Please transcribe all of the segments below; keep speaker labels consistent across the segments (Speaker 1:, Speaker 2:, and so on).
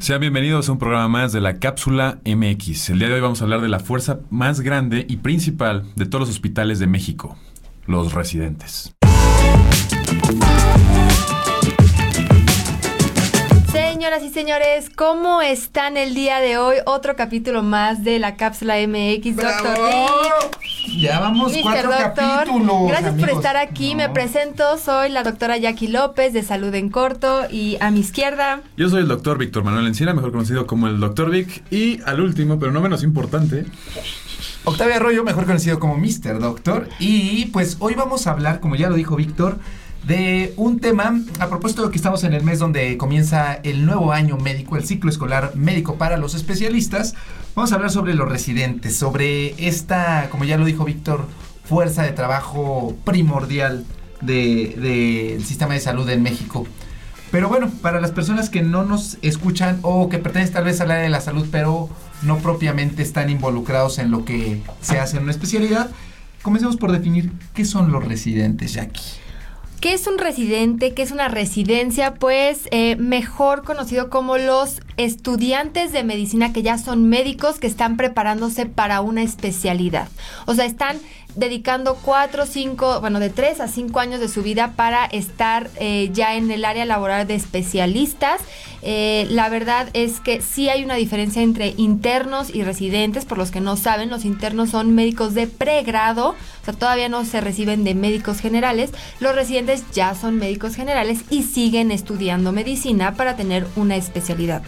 Speaker 1: Sean bienvenidos a un programa más de la Cápsula MX. El día de hoy vamos a hablar de la fuerza más grande y principal de todos los hospitales de México, los residentes.
Speaker 2: Señoras y señores, ¿cómo están el día de hoy? Otro capítulo más de la Cápsula MX, Doctor Rick.
Speaker 3: Ya vamos cuatro
Speaker 2: Doctor,
Speaker 3: capítulos.
Speaker 2: gracias por estar aquí. Me presento, soy la doctora Jackie López de Salud en Corto y a mi izquierda,
Speaker 1: Yo soy el doctor Víctor Manuel Encina, mejor conocido como el doctor Vic. Y al último, pero no menos importante,
Speaker 3: Octavio Arroyo, mejor conocido como Mr. Doctor. Y pues hoy vamos a hablar, como ya lo dijo Víctor, de un tema a propósito de que estamos en el mes donde comienza el nuevo año médico, el ciclo escolar médico para los especialistas. Vamos a hablar sobre los residentes, sobre esta, como ya lo dijo Víctor, fuerza de trabajo primordial del de, del sistema de salud en México. Pero bueno, para las personas que no nos escuchan o que pertenecen tal vez al área de la salud, pero no propiamente están involucrados en lo que se hace en una especialidad, comencemos por definir qué son los residentes, Jackie.
Speaker 2: ¿Qué es un residente? ¿Qué es una residencia? Pues eh, mejor conocido como los estudiantes de medicina que ya son médicos que están preparándose para una especialidad. O sea, están dedicando cuatro, cinco, bueno, de tres a cinco años de su vida para estar eh, ya en el área laboral de especialistas. Eh, la verdad es que sí hay una diferencia entre internos y residentes. Por los que no saben, los internos son médicos de pregrado, o sea, todavía no se reciben de médicos generales. Los residentes ya son médicos generales y siguen estudiando medicina para tener una especialidad.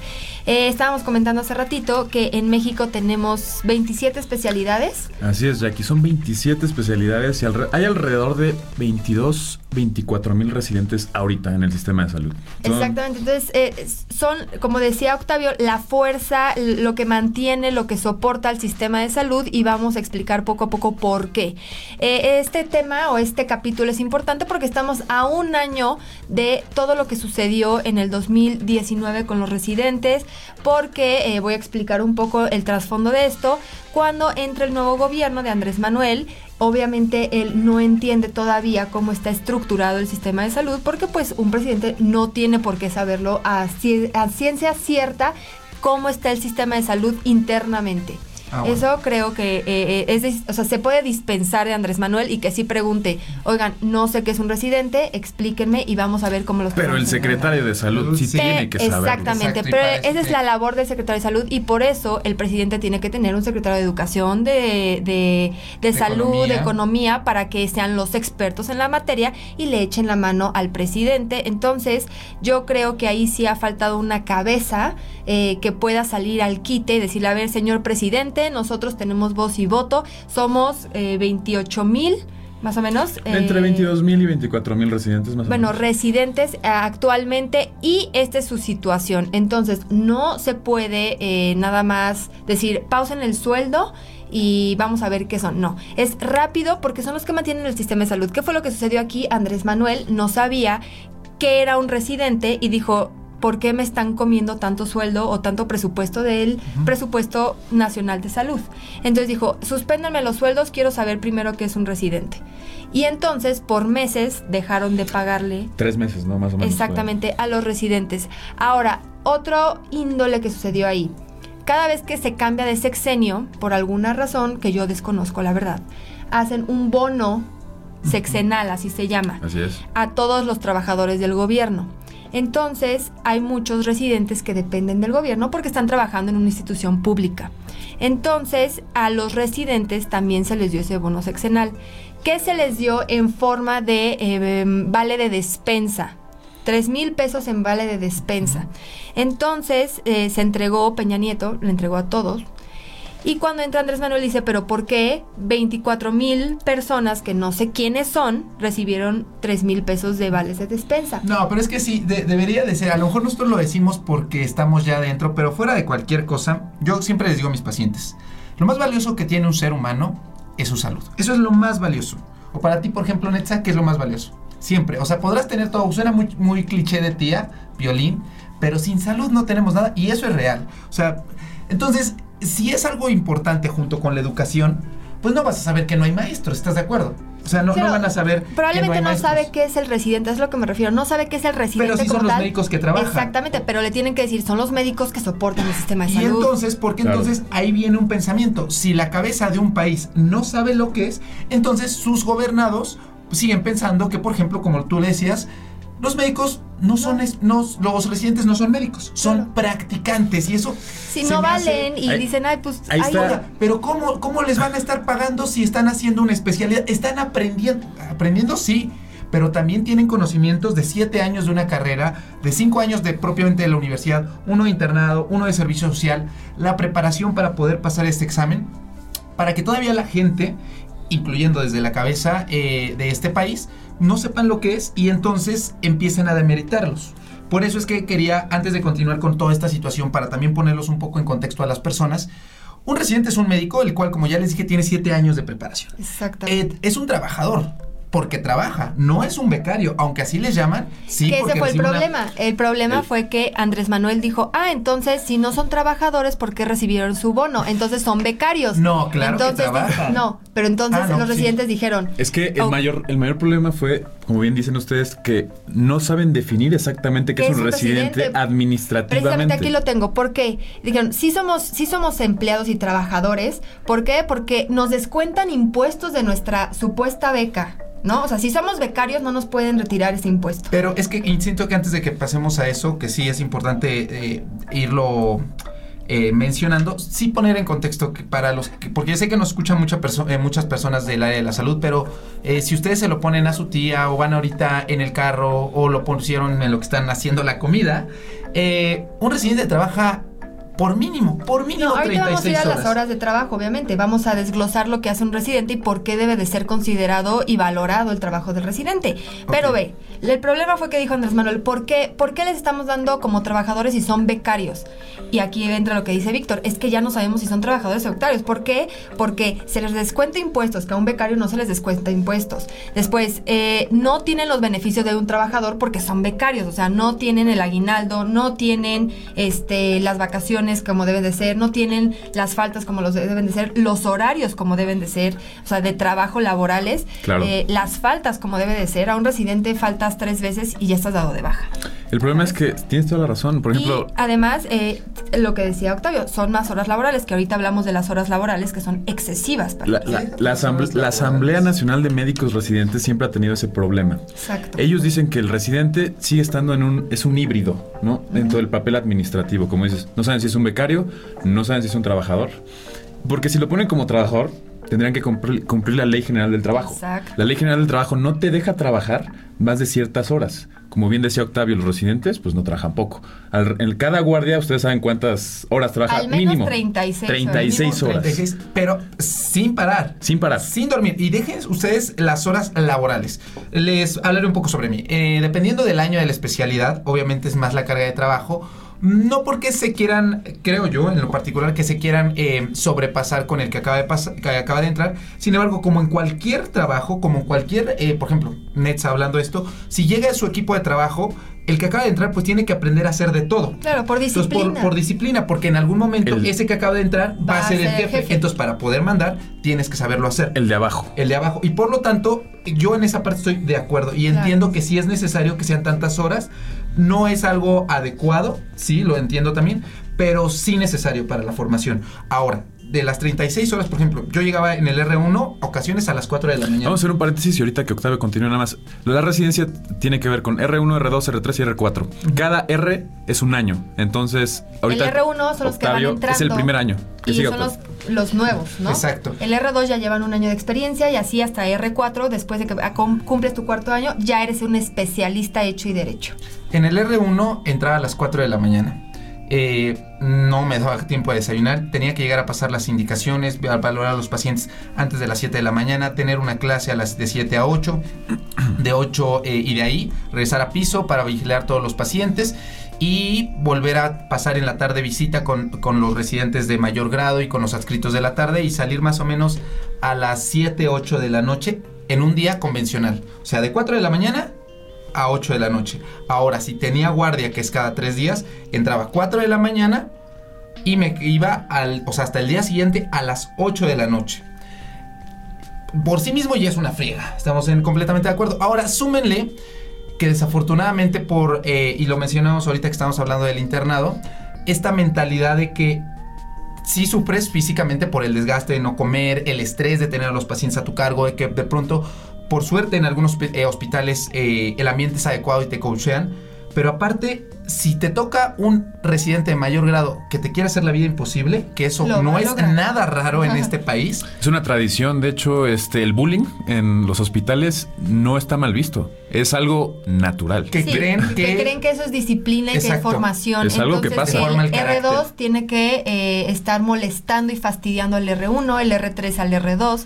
Speaker 2: Eh, estábamos comentando hace ratito que en México tenemos 27 especialidades.
Speaker 1: así es, Jackie, son 27 especialidades y alre- hay alrededor de 22, 24 mil residentes ahorita en el sistema de salud. Son-
Speaker 2: Exactamente, entonces eh, son, como decía Octavio, la fuerza, lo que mantiene, lo que soporta al sistema de salud y vamos a explicar poco a poco por qué. Eh, este tema o este capítulo es importante porque estamos a un año de todo lo que sucedió en el 2019 con los residentes, porque eh, voy a explicar un poco el trasfondo de esto. Cuando entra el nuevo gobierno de Andrés Manuel, obviamente él no entiende todavía cómo está estructurado el sistema de salud, porque pues un presidente no tiene por qué saberlo a, ci- a ciencia cierta cómo está el sistema de salud internamente.
Speaker 3: Ah, bueno.
Speaker 2: Eso creo que eh, eh, es, o sea, se puede dispensar de Andrés Manuel y que sí pregunte, oigan, no sé qué es un residente, explíquenme y vamos a ver cómo los
Speaker 1: Pero el
Speaker 2: podemos entender".
Speaker 1: secretario de salud sí
Speaker 3: Sí,
Speaker 1: tiene que saberlo.
Speaker 2: Exactamente,
Speaker 3: Exacto,
Speaker 2: pero esa es la labor del secretario de salud y por eso el presidente tiene que tener un secretario de educación, de, de, de
Speaker 3: De
Speaker 2: salud,
Speaker 3: economía.
Speaker 2: de economía, para que sean los expertos en la materia y le echen la mano al presidente. Entonces, yo creo que ahí sí ha faltado una cabeza eh, que pueda salir al quite y decirle, a ver, señor presidente, nosotros tenemos voz y voto, somos eh, 28 mil, más o menos.
Speaker 1: Entre
Speaker 2: eh,
Speaker 1: 22 mil y 24 mil residentes más
Speaker 2: bueno,
Speaker 1: o menos.
Speaker 2: residentes eh, actualmente y esta es su situación. Entonces, no se puede eh, nada más decir, pausen el sueldo y vamos a ver qué son. No, es rápido porque son los que mantienen el sistema de salud. ¿Qué fue lo que sucedió aquí? Andrés Manuel no sabía que era un residente y dijo, ¿por qué me están comiendo tanto sueldo o tanto presupuesto del presupuesto nacional de salud? Entonces dijo, suspéndanme los sueldos, quiero saber primero qué es un residente. Y entonces por meses dejaron de pagarle
Speaker 1: Tres meses, ¿no? Más o menos.
Speaker 2: exactamente a los residentes. Ahora, otro índole que sucedió ahí. Cada vez que se cambia de sexenio, por alguna razón que yo desconozco la verdad, hacen un bono sexenal, así se llama
Speaker 1: Así es.
Speaker 2: a todos los trabajadores del gobierno. Entonces, hay muchos residentes que dependen del gobierno porque están trabajando en una institución pública. Entonces, a los residentes también se les dio ese bono sexenal, que se les dio en forma de eh, vale de despensa. 3 mil pesos en vale de despensa. Entonces, eh, se entregó, Peña Nieto le entregó a todos, y cuando entra Andrés Manuel dice, pero ¿por qué 24 mil personas que no sé quiénes son recibieron 3 mil pesos de vales de despensa?
Speaker 3: No, pero es que sí, de- debería de ser. A lo mejor nosotros lo decimos porque estamos ya adentro, pero fuera de cualquier cosa, yo siempre les digo a mis pacientes, lo más valioso que tiene un ser humano es su salud. Eso es lo más valioso. O para ti, por ejemplo, Netza, ¿qué es lo más valioso? Siempre. O sea, podrás tener todo, suena muy, muy cliché de tía, violín, pero sin salud no tenemos nada y eso es real. O sea, entonces, si es algo importante junto con la educación, pues no vas a saber que no hay maestros, ¿estás de acuerdo? O sea, no, van a saber. que
Speaker 2: Probablemente
Speaker 3: hay
Speaker 2: no, sabe qué es el residente, es lo que me refiero. No sabe qué es el residente.
Speaker 3: Pero sí son los
Speaker 2: tal.
Speaker 3: médicos que trabajan.
Speaker 2: Exactamente, pero le tienen que decir, son los médicos que soportan el sistema de
Speaker 3: Y
Speaker 2: salud.
Speaker 3: entonces, porque
Speaker 1: Claro.
Speaker 3: entonces ahí viene un pensamiento. Si la cabeza de un país no sabe lo que es, entonces sus gobernados siguen pensando que, por ejemplo, como tú le decías, los médicos no son, es- no, los residentes no son médicos, son
Speaker 2: Claro.
Speaker 3: practicantes y eso.
Speaker 2: si no
Speaker 3: hace-
Speaker 2: valen y
Speaker 1: Ahí-
Speaker 2: dicen, ay, pues.
Speaker 1: ahí
Speaker 2: ay,
Speaker 1: está.
Speaker 3: Oiga, pero ¿cómo, ¿cómo les van a estar pagando si están haciendo una especialidad? Están aprendiendo, aprendiendo sí, pero también tienen conocimientos de siete años de una carrera, de cinco años de propiamente de la universidad, uno de internado, uno de servicio social, la preparación para poder pasar este examen, para que todavía la gente, incluyendo desde la cabeza eh, de este país, no sepan lo que es y entonces empiecen a demeritarlos. Por eso es que quería, antes de continuar con toda esta situación, para también ponerlos un poco en contexto a las personas, un residente es un médico, el cual, como ya les dije, tiene siete años de preparación.
Speaker 2: Exactamente.
Speaker 3: Eh, es un trabajador, porque trabaja, no es un becario, aunque así les llaman. Sí,
Speaker 2: que ese fue el
Speaker 3: una-
Speaker 2: problema. El problema
Speaker 1: El-
Speaker 2: fue que Andrés Manuel dijo, ah, entonces si no son trabajadores, ¿por qué recibieron su bono? Entonces son becarios.
Speaker 3: No, claro que
Speaker 2: entonces,
Speaker 3: trabajan.
Speaker 2: No, pero entonces
Speaker 3: Ah, no,
Speaker 2: los
Speaker 3: sí.
Speaker 2: residentes dijeron,
Speaker 1: Es que el,
Speaker 2: Oh.
Speaker 1: mayor, el mayor problema fue, como bien dicen ustedes, que no saben definir exactamente qué es un residente
Speaker 2: residente?
Speaker 1: administrativamente.
Speaker 2: Precisamente aquí lo tengo. ¿Por qué? Dijeron, sí somos, sí somos empleados y trabajadores. ¿Por qué? Porque nos descuentan impuestos de nuestra supuesta beca. ¿No? O sea, si somos becarios no nos pueden retirar ese impuesto.
Speaker 3: Pero es que siento que antes de que pasemos a eso, que sí es importante eh, irlo eh, mencionando, sí poner en contexto que para los que, porque yo sé que nos escuchan eh, muchas personas del área de la salud, pero eh, si ustedes se lo ponen a su tía o van ahorita en el carro o lo pusieron en lo que están haciendo la comida, eh, un residente trabaja por mínimo, por mínimo
Speaker 2: No, ahorita vamos a ir
Speaker 3: 36
Speaker 2: a
Speaker 3: horas.
Speaker 2: las horas de trabajo, obviamente. Vamos a desglosar lo que hace un residente y por qué debe de ser considerado y valorado el trabajo del residente. Pero ve, el problema fue que dijo Andrés Manuel, ¿por qué, ¿por qué les estamos dando como trabajadores si son becarios? Y aquí entra lo que dice Víctor, es que ya no sabemos si son trabajadores o becarios. ¿Por qué? Porque se les descuenta impuestos, que a un becario no se les descuenta impuestos. Después, eh, no tienen los beneficios de un trabajador porque son becarios, o sea, no tienen el aguinaldo, no tienen este, las vacaciones como deben de ser, no tienen las faltas como los deben de ser, los horarios como deben de ser, o sea, de trabajo laborales,
Speaker 1: Claro.
Speaker 2: eh, las faltas como debe de ser. A un residente faltas tres veces y ya estás dado de baja.
Speaker 1: El problema es que tienes toda la razón. Por ejemplo,
Speaker 2: y además, eh, lo que decía Octavio, son más horas laborales, que ahorita hablamos de las horas laborales que son excesivas. Para
Speaker 1: la, la- la asamble- la Asamblea Nacional de Médicos Residentes siempre ha tenido ese problema.
Speaker 2: Exacto.
Speaker 1: Ellos dicen que el residente sigue estando en un es un híbrido, ¿no? Dentro del papel administrativo, como dices, no saben si es un becario, no saben si es un trabajador, porque si lo ponen como trabajador tendrían que cumplir, cumplir la Ley General del Trabajo.
Speaker 2: Exacto.
Speaker 1: La Ley General del Trabajo no te deja trabajar más de ciertas horas. Como bien decía Octavio, los residentes pues no trabajan poco. Al- en cada guardia ustedes saben cuántas horas trabaja
Speaker 2: Al menos
Speaker 1: mínimo.
Speaker 2: 36 horas.
Speaker 1: 36 horas.
Speaker 3: 36, pero sin parar.
Speaker 1: Sin parar.
Speaker 3: Sin dormir. Y dejen ustedes las horas laborales. Les hablaré un poco sobre mí. Eh, dependiendo del año de la especialidad, obviamente es más la carga de trabajo. No porque se quieran, creo yo, en lo particular, que se quieran eh, sobrepasar con el que acaba de, que acaba de entrar. Sin embargo, como en cualquier trabajo, como en cualquier, eh, por ejemplo, Nets hablando de esto, si llega a su equipo de trabajo, el que acaba de entrar, pues tiene que aprender a hacer de todo.
Speaker 2: Claro, por
Speaker 3: Entonces,
Speaker 2: disciplina.
Speaker 3: por, por disciplina, porque en algún momento
Speaker 1: El-
Speaker 3: ese que acaba de entrar va, a ser el jefe. Entonces, para poder mandar, tienes que saberlo hacer.
Speaker 1: El de abajo.
Speaker 3: El de abajo. Y por lo tanto, yo en esa parte estoy de acuerdo. Y
Speaker 2: Claro.
Speaker 3: entiendo que sí es necesario que sean tantas horas. No es algo adecuado, sí, lo entiendo también, pero sí necesario para la formación. Ahora, de las 36 horas, por ejemplo, yo llegaba en el R1 ocasiones a las 4 de la mañana.
Speaker 1: Vamos a hacer un paréntesis y ahorita que Octavio continúe nada más. La residencia tiene que ver con R1, R2, R3 y R4. Cada R es un año. Entonces, ahorita.
Speaker 2: el R1 son los que van
Speaker 1: Octavio
Speaker 2: entrando.
Speaker 1: Es el primer año. Que
Speaker 2: Y
Speaker 1: siga,
Speaker 2: son los,
Speaker 1: Octavio.
Speaker 2: los nuevos, ¿no?
Speaker 3: Exacto.
Speaker 2: El R2 ya llevan un año de experiencia y así hasta R4, después de que ah, cum- cumples tu cuarto año, ya eres un especialista hecho y derecho.
Speaker 3: En el R1 entraba a las 4 de la mañana. Eh, no me daba tiempo de desayunar. Tenía que llegar a pasar las indicaciones, valorar a los pacientes antes de las 7 de la mañana, tener una clase a las de 7 a 8, de 8 eh, y de ahí regresar a piso para vigilar todos los pacientes y volver a pasar en la tarde visita con, con los residentes de mayor grado y con los adscritos de la tarde y salir más o menos a las 7, 8 de la noche en un día convencional. O sea, de 4 de la mañana a 8 de la noche. Ahora, si tenía guardia, que es cada 3 días, entraba a 4 de la mañana y me iba al, o sea, hasta el día siguiente a las 8 de la noche. por sí mismo ya es una friega. Estamos en, completamente de acuerdo. Ahora, súmenle que desafortunadamente por, eh, y lo mencionamos ahorita que estamos hablando del internado, esta mentalidad de que si sufres físicamente por el desgaste de no comer, el estrés de tener a los pacientes a tu cargo, de que de pronto, por suerte en algunos eh, hospitales eh, el ambiente es adecuado y te coachean, pero aparte, si te toca un residente de mayor grado que te quiere hacer la vida imposible, que eso no es nada raro en este país.
Speaker 1: Es una tradición, de hecho, este el bullying en los hospitales no está mal visto. Es algo natural.
Speaker 2: Que creen que... creen que eso es disciplina y que es formación.
Speaker 1: Es algo que pasa.
Speaker 2: El, R2 tiene que eh, estar molestando y fastidiando al R1, el R3 al R2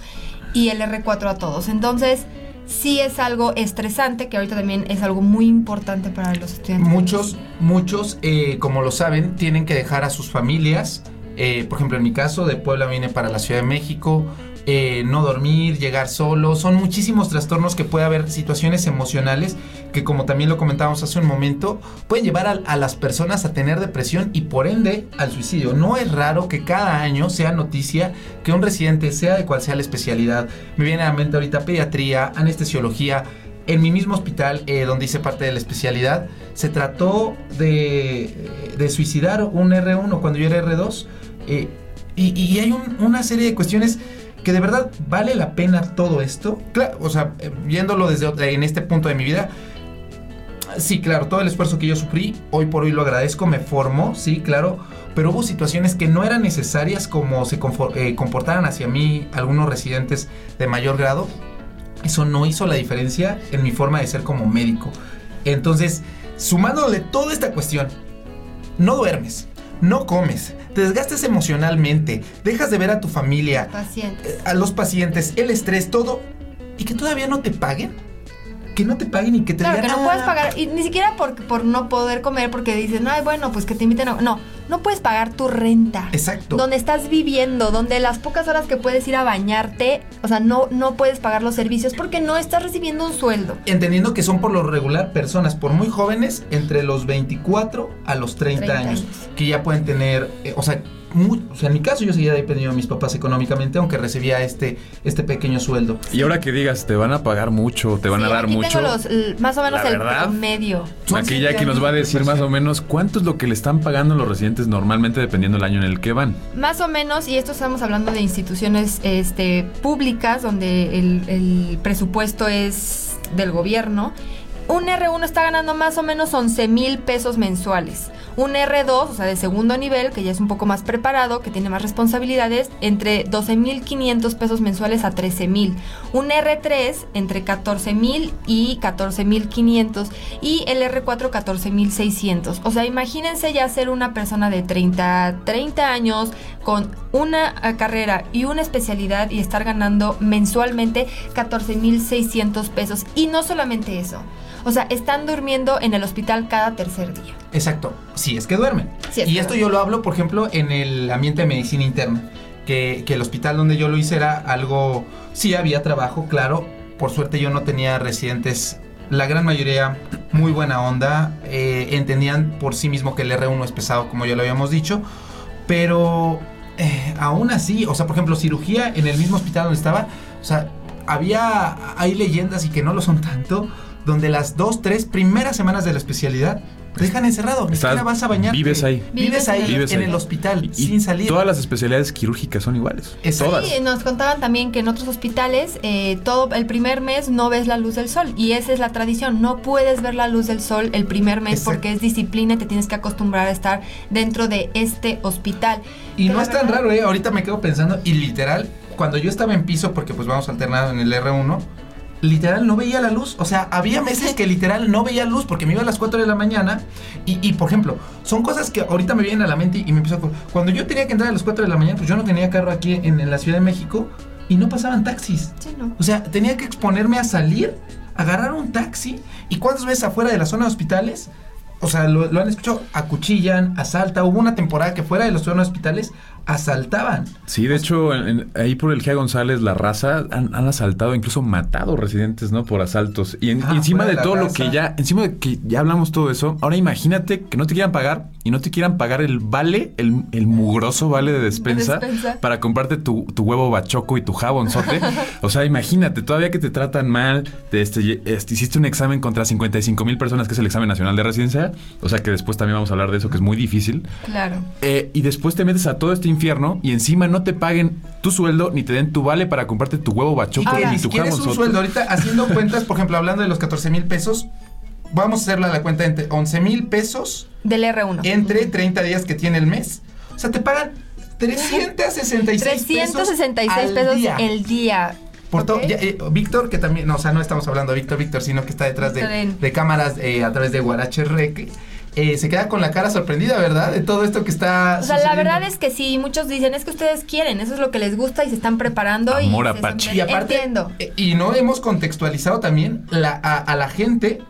Speaker 2: y el R4 a todos. Entonces, sí es algo estresante, que ahorita también es algo muy importante para los estudiantes.
Speaker 3: Muchos, muchos, eh, como lo saben, tienen que dejar a sus familias. Eh, por ejemplo, en mi caso, de Puebla vine para la Ciudad de México. Eh, no dormir, llegar solo, son muchísimos trastornos que puede haber situaciones emocionales que como también lo comentábamos hace un momento, pueden llevar a, las personas a tener depresión y por ende al suicidio. No es raro que cada año sea noticia que un residente, sea de cual sea la especialidad, me viene a la mente ahorita pediatría, anestesiología, en mi mismo hospital eh, donde hice parte de la especialidad, se trató de, suicidar un R1 cuando yo era R2. Eh, y, hay una serie de cuestiones que de verdad vale la pena todo esto. Claro, o sea, eh, viéndolo desde en este punto de mi vida, sí, claro, todo el esfuerzo que yo sufrí, hoy por hoy lo agradezco, me formó, sí, claro, pero hubo situaciones que no eran necesarias como se eh, comportaran hacia mí algunos residentes de mayor grado. Eso no hizo la diferencia en mi forma de ser como médico. Entonces, sumándole toda esta cuestión, no duermes, no comes, te desgastes emocionalmente, dejas de ver a tu familia,
Speaker 2: eh,
Speaker 3: a los pacientes, el estrés, todo, y que todavía no te paguen que no te paguen y que te
Speaker 2: claro, que no puedes pagar, y ni siquiera por, por no poder comer, porque dicen, ay, bueno, pues que te inviten a... No, no puedes pagar tu renta.
Speaker 3: Exacto.
Speaker 2: Donde estás viviendo, donde las pocas horas que puedes ir a bañarte, o sea, no, no puedes pagar los servicios porque no estás recibiendo un sueldo.
Speaker 3: Entendiendo que son por lo regular personas, por muy jóvenes, entre los 24 a los 30, años, que ya pueden tener, eh, o sea, o sea, en mi caso yo seguía dependiendo de mis papás económicamente, aunque recibía este, este pequeño sueldo.
Speaker 1: Y ahora que digas, te van a pagar mucho, te van a dar mucho.
Speaker 2: más o menos el promedio.
Speaker 1: Aquí ya que nos va a decir más o menos cuánto es lo que le están pagando los residentes normalmente dependiendo del año en el que van.
Speaker 2: Más o menos, y esto estamos hablando de instituciones este, públicas donde el, el presupuesto es del gobierno. Un R1 está ganando más o menos 11 mil pesos mensuales. Un R2, o sea, de segundo nivel, que ya es un poco más preparado, que tiene más responsabilidades, entre 12.500 pesos mensuales a 13.000. Un R3 entre 14.000 y 14.500 y el R4 14.600. O sea, imagínense ya ser una persona de 30, 30 años con una carrera y una especialidad y estar ganando mensualmente 14.600 pesos. Y no solamente eso. O sea, están durmiendo en el hospital cada tercer día.
Speaker 3: Exacto, si es que duermen. y esto yo lo hablo, por ejemplo, en el ambiente de medicina interna, que, el hospital donde yo lo hice era algo, sí había trabajo, claro, por suerte yo no tenía residentes, la gran mayoría muy buena onda, eh, entendían por sí mismo que el R1 es pesado, como ya lo habíamos dicho, pero eh, aún así, o sea, por ejemplo, cirugía en el mismo hospital donde estaba, o sea, había, hay leyendas y que no lo son tanto, donde las dos, tres primeras semanas de la especialidad te dejan encerrado, ni siquiera vas a bañar.
Speaker 1: Vives ahí.
Speaker 3: Vives ahí, en el hospital, sin salir.
Speaker 1: Todas las especialidades quirúrgicas son iguales. Todas.
Speaker 2: Sí, nos contaban también que en otros hospitales eh, todo el primer mes no ves la luz del sol y esa es la tradición. No puedes ver la luz del sol el primer mes porque es disciplina y te tienes que acostumbrar a estar dentro de este hospital.
Speaker 3: Y no es tan raro, ¿eh? Ahorita me quedo pensando y literal, cuando yo estaba en piso, porque pues vamos alternado en el R1, literal no veía la luz. O sea, había meses que literal no veía luz porque me iba a las 4 de la mañana. Y, por ejemplo, son cosas que ahorita me vienen a la mente y me empiezo a... Cuando yo tenía que entrar a las 4 de la mañana, pues yo no tenía carro aquí en, la Ciudad de México y no pasaban taxis. O sea, tenía que exponerme a salir, agarrar un taxi y cuántas veces afuera de la zona de hospitales o sea, lo, han escuchado, acuchillan, asalta. Hubo una temporada que fuera de los zonas hospitales asaltaban.
Speaker 1: Sí, de hecho, en- en- ahí por el Gia González, la raza, han, han asaltado, incluso matado residentes, ¿no? Por asaltos. Y, en-
Speaker 3: Ah,
Speaker 1: y encima de todo lo que ya, encima de que ya hablamos todo eso, ahora imagínate que no te quieran pagar y no te quieran pagar el vale, el, el mugroso vale de despensa,
Speaker 2: despensa.
Speaker 1: para comprarte tu, tu huevo bachoco y tu jabonzote. o sea, imagínate, todavía que te tratan mal, te, este, este, hiciste un examen contra 55 mil personas, que es el examen nacional de residencia. O sea, que después también vamos a hablar de eso, que es muy difícil.
Speaker 2: Claro.
Speaker 1: Eh, y después te metes a todo este infierno y encima no te paguen tu sueldo ni te den tu vale para comprarte tu huevo bachoco
Speaker 2: Ahora,
Speaker 3: ni
Speaker 1: y tu
Speaker 3: un sueldo. Ahorita haciendo cuentas, por ejemplo, hablando de los 14 mil pesos, vamos a hacerla la cuenta entre 11 mil pesos
Speaker 2: Del R1.
Speaker 3: entre 30 días que tiene el mes. O sea, te pagan 366 pesos
Speaker 2: 366
Speaker 3: al
Speaker 2: pesos
Speaker 3: día.
Speaker 2: el día.
Speaker 3: Por todo, eh, Víctor, que también, no, o sea, no estamos hablando de Víctor Víctor, sino que está detrás de cámaras eh, a través de Guarache Rec, eh, se queda con la cara sorprendida, ¿verdad? De todo esto que está.
Speaker 2: O sea, la verdad es que sí, muchos dicen, es que ustedes quieren, eso es lo que les gusta y se están preparando.
Speaker 1: Amor
Speaker 2: y
Speaker 1: apache.
Speaker 3: Y aparte,
Speaker 2: Entiendo.
Speaker 3: eh, y no hemos contextualizado también la, a, a la gente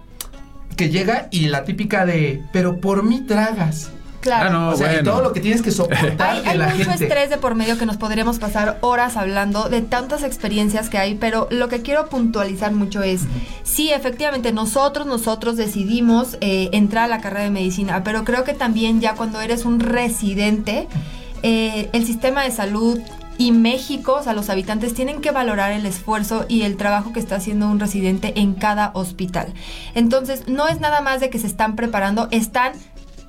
Speaker 3: que llega y la típica de, pero por mí tragas.
Speaker 2: Claro.
Speaker 1: Ah, no,
Speaker 3: o sea, y todo lo que tienes que soportar
Speaker 2: Hay,
Speaker 3: de
Speaker 2: hay
Speaker 3: la
Speaker 2: mucho
Speaker 3: gente.
Speaker 2: estrés de por medio que nos podríamos pasar horas hablando de tantas experiencias que hay, pero lo que quiero puntualizar mucho es, sí, efectivamente, nosotros, nosotros decidimos eh, entrar a la carrera de medicina, pero creo que también ya cuando eres un residente, eh, el sistema de salud y México, o sea, los habitantes tienen que valorar el esfuerzo y el trabajo que está haciendo un residente en cada hospital. Entonces, no es nada más de que se están preparando, están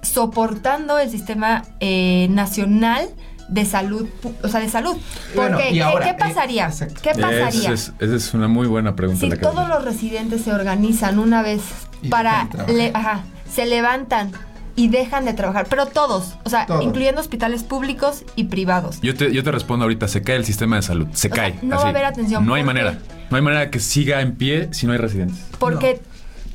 Speaker 2: soportando el sistema eh, nacional de salud, pu- o sea, de salud. Porque,
Speaker 3: Bueno, y
Speaker 2: ¿qué,
Speaker 3: ahora,
Speaker 2: qué
Speaker 3: eh,
Speaker 2: pasaría? ¿Qué pasaría?
Speaker 1: Esa es, esa es una muy buena pregunta.
Speaker 2: si
Speaker 1: la
Speaker 2: todos los residentes se organizan una vez
Speaker 3: Y
Speaker 2: para, le- ajá, se levantan y dejan de trabajar, pero todos, o sea,
Speaker 3: Todos.
Speaker 2: incluyendo hospitales públicos y privados.
Speaker 1: Yo te, yo te respondo ahorita, se cae el sistema de salud, se
Speaker 2: O sea,
Speaker 1: cae.
Speaker 2: no va a haber atención,
Speaker 1: No hay manera. No hay manera que siga en pie si no hay residentes.
Speaker 2: Porque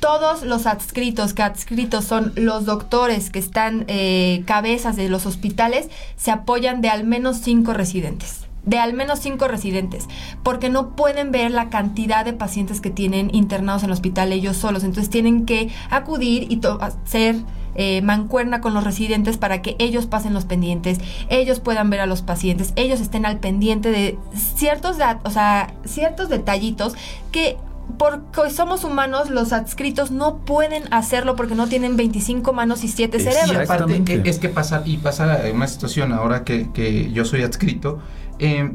Speaker 2: todos los adscritos, que adscritos son los doctores que están eh, cabezas de los hospitales, se apoyan de al menos cinco residentes. De al menos cinco residentes, porque no pueden ver la cantidad de pacientes que tienen internados en el hospital ellos solos. Entonces tienen que acudir y hacer eh, mancuerna con los residentes para que ellos pasen los pendientes, ellos puedan ver a los pacientes, ellos estén al pendiente de ciertos, o sea, ciertos detallitos que porque somos humanos, los adscritos no pueden hacerlo porque no tienen 25 manos y 7
Speaker 1: Sí,
Speaker 3: Y
Speaker 2: cerebros.
Speaker 3: aparte, eh, es que pasa, y pasa una situación ahora que, que yo soy adscrito, eh,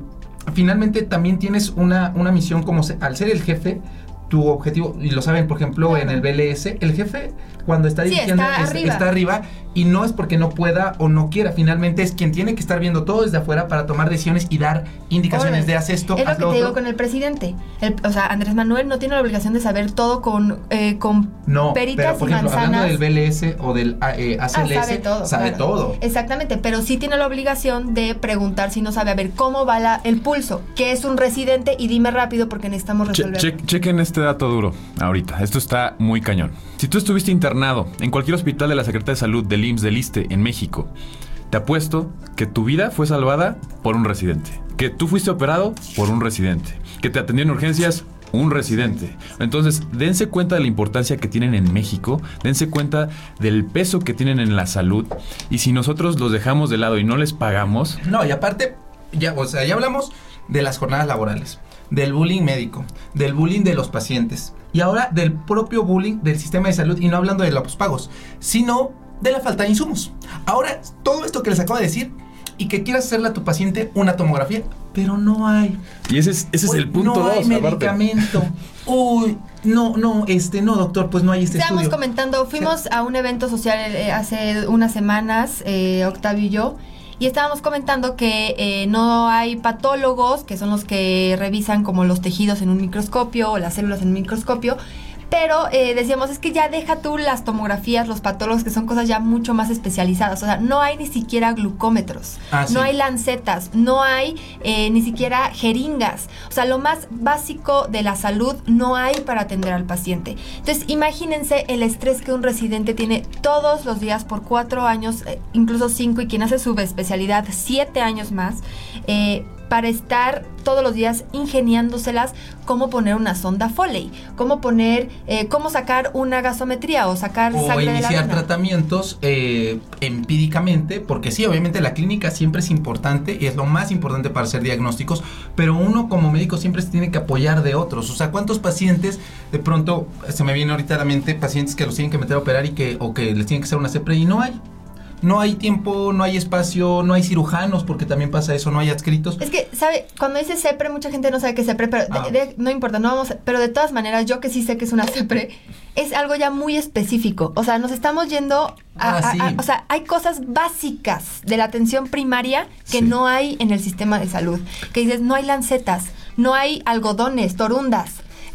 Speaker 3: finalmente también tienes una, una misión como se- al ser el jefe, tu objetivo, y lo saben, por ejemplo,
Speaker 2: Claro.
Speaker 3: en el BLS, el jefe cuando está
Speaker 2: Sí,
Speaker 3: dirigiendo
Speaker 2: está
Speaker 3: es-
Speaker 2: arriba.
Speaker 3: está arriba y no es porque no pueda o no quiera, finalmente es quien tiene que estar viendo todo desde afuera para tomar decisiones y dar indicaciones de haz esto,
Speaker 2: Es lo que
Speaker 3: lo
Speaker 2: te digo
Speaker 3: otro.
Speaker 2: con el presidente. El- o sea, Andrés Manuel no tiene la obligación de saber todo con, eh, con
Speaker 3: No,
Speaker 2: peritas
Speaker 3: pero por
Speaker 2: y
Speaker 3: ejemplo, hablando del BLS o del A- eh,
Speaker 2: Ah,
Speaker 3: ACLS,
Speaker 2: sabe todo.
Speaker 3: sabe
Speaker 2: claro.
Speaker 3: todo.
Speaker 2: Exactamente, pero sí tiene la obligación de preguntar si no sabe, a ver, cómo va la- el pulso, qué es un residente y dime rápido porque necesitamos
Speaker 1: Che-
Speaker 2: resolver.
Speaker 1: che- chequen este dato duro ahorita. Esto está muy cañón. Si tú estuviste internado en cualquier hospital de la Secretaría de Salud, del IMSS, del ISTE, en México, te apuesto que tu vida fue salvada por un residente. Que tú fuiste operado por un residente. Que te atendió en urgencias un residente. Entonces, dense cuenta de la importancia que tienen en México, dense cuenta del peso que tienen en la salud y si nosotros los dejamos de lado y no les pagamos,
Speaker 3: No, y aparte, ya, o sea, ya hablamos de las jornadas laborales, del bullying médico, del bullying de los pacientes y ahora del propio bullying del sistema de salud y no hablando de los pagos, sino de la falta de insumos. Ahora, todo esto que les acabo de decir y que quieras hacerle a tu paciente una tomografía, pero no hay.
Speaker 1: y ese es, ese es
Speaker 3: Uy,
Speaker 1: el punto
Speaker 3: No hay
Speaker 1: 2.
Speaker 3: medicamento. Uy, no, no, este, no, doctor, pues no hay este
Speaker 2: Estábamos
Speaker 3: estudio.
Speaker 2: comentando, fuimos a un evento social eh, hace unas semanas, eh, Octavio y yo, y estábamos comentando que eh, no hay patólogos, que son los que revisan como los tejidos en un microscopio o las células en un microscopio, pero eh, decíamos, es que ya deja tú las tomografías, los patólogos, que son cosas ya mucho más especializadas. O sea, no hay ni siquiera glucómetros,
Speaker 3: Ah,
Speaker 2: no hay lancetas, no hay eh, ni siquiera jeringas. O sea, lo más básico de la salud no hay para atender al paciente. Entonces, imagínense el estrés que un residente tiene todos los días por cuatro años, eh, incluso cinco, y quien hace su especialidad siete años más. eh, para estar todos los días ingeniándoselas cómo poner una sonda Foley, cómo poner, eh, cómo sacar una gasometría o sacar
Speaker 3: o
Speaker 2: sangre de la
Speaker 3: iniciar tratamientos eh, empíricamente, porque sí, obviamente la clínica siempre es importante y es lo más importante para hacer diagnósticos, pero uno como médico siempre se tiene que apoyar de otros. O sea, ¿cuántos pacientes de pronto se me viene ahorita a la mente pacientes que los tienen que meter a operar y que o que les tienen que hacer una CEPRE y no hay? No hay tiempo, no hay espacio, no hay cirujanos, porque también pasa eso, no hay adscritos.
Speaker 2: Es que, ¿sabe? Cuando dice CEPRE, mucha gente no sabe qué es CEPRE, pero de-
Speaker 3: Ah.
Speaker 2: de- no importa, no vamos, a- pero de todas maneras, yo que sí sé que es una CEPRE, es algo ya muy específico. O sea, nos estamos yendo a,
Speaker 3: Ah,
Speaker 2: a-
Speaker 3: sí.
Speaker 2: a- o sea, hay cosas básicas de la atención primaria que
Speaker 1: Sí.
Speaker 2: no hay en el sistema de salud. Que dices, no hay lancetas, no hay algodones, torundas.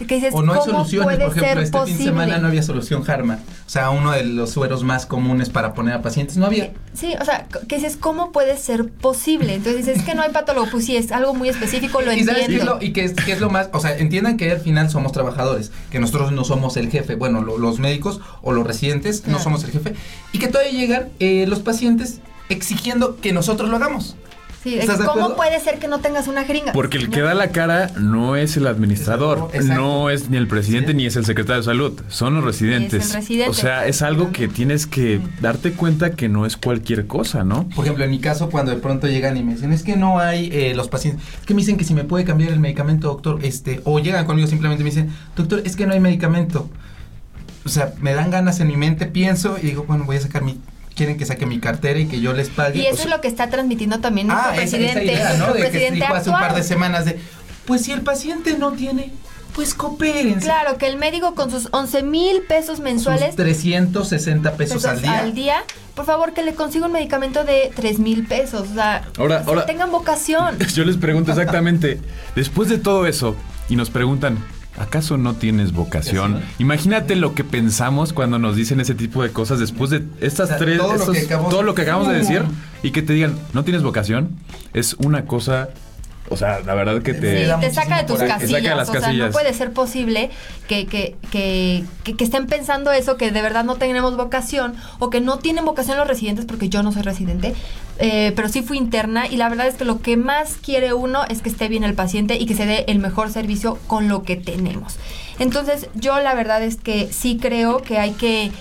Speaker 2: Que dices,
Speaker 3: O no hay
Speaker 2: ¿cómo
Speaker 3: soluciones, por ejemplo, este fin de
Speaker 2: posible?
Speaker 3: semana no había solución Harma. O sea, uno de los sueros más comunes para poner a pacientes, no había.
Speaker 2: Sí, o sea, que dices, ¿cómo puede ser posible? Entonces dices, es que no hay patólogo. Pues sí, es algo muy específico, lo
Speaker 3: ¿Y sabes
Speaker 2: entiendo.
Speaker 3: lo, y qué es, lo más? O sea, entiendan que al final somos trabajadores, que nosotros no somos el jefe. Bueno, lo- los médicos o los residentes no somos el jefe. Y que todavía llegan eh, los pacientes exigiendo que nosotros lo hagamos.
Speaker 2: Sí, es
Speaker 3: ¿Estás de
Speaker 2: ¿Cómo puede ser que no tengas una jeringa?
Speaker 1: Porque el que da la cara no es el administrador,
Speaker 3: Exacto.
Speaker 1: no es ni el presidente
Speaker 3: Sí.
Speaker 1: ni es el secretario de salud, son los residentes.
Speaker 2: Es el residente.
Speaker 1: O sea, es algo que tienes que darte cuenta que no es cualquier cosa, ¿no?
Speaker 3: Por ejemplo, en mi caso, cuando de pronto llegan y me dicen, es que no hay eh, los pacientes, es que me dicen que si me puede cambiar el medicamento, doctor, este, o llegan conmigo simplemente y me dicen, doctor, es que no hay medicamento. O sea, me dan ganas en mi mente, pienso y digo, bueno, voy a sacar mi, quieren que saque mi cartera y que yo les pague.
Speaker 2: Y
Speaker 3: O
Speaker 2: eso
Speaker 3: sea,
Speaker 2: es lo que está transmitiendo también
Speaker 3: Ah,
Speaker 2: nuestro
Speaker 3: esa,
Speaker 2: presidente.
Speaker 3: esa idea, ¿no?
Speaker 2: nuestro
Speaker 3: De que
Speaker 2: presidente
Speaker 3: dijo hace un par de semanas de, pues si el paciente no tiene, pues coopérense.
Speaker 2: Claro, que el médico con sus 11 mil pesos mensuales
Speaker 3: Sus 360 pesos, al día.
Speaker 2: por favor, que le consiga un medicamento de 3 mil pesos. O sea,
Speaker 1: Ahora-
Speaker 2: que
Speaker 1: ahora-
Speaker 2: tengan vocación.
Speaker 1: Yo les pregunto exactamente, después de todo eso, y nos preguntan, ¿acaso no tienes vocación? Imagínate lo que pensamos cuando nos dicen ese tipo de cosas después de estas
Speaker 3: O sea,
Speaker 1: tres,
Speaker 3: todo lo que acabamos-
Speaker 1: todo lo que acabamos de decir, y que te digan, ¿no tienes vocación? Es una cosa, o sea, la verdad que te...
Speaker 2: Sí, te saca de tus casillas.
Speaker 1: Te saca de las
Speaker 2: o sea, no
Speaker 1: casillas.
Speaker 2: puede ser posible que, que, que, que- que estén pensando eso, que de verdad no tenemos vocación, o que no tienen vocación los residentes, porque yo no soy residente, eh, pero sí fui interna, y la verdad es que lo que más quiere uno es que esté bien el paciente y que se dé el mejor servicio con lo que tenemos. Entonces, yo la verdad es que sí creo que hay que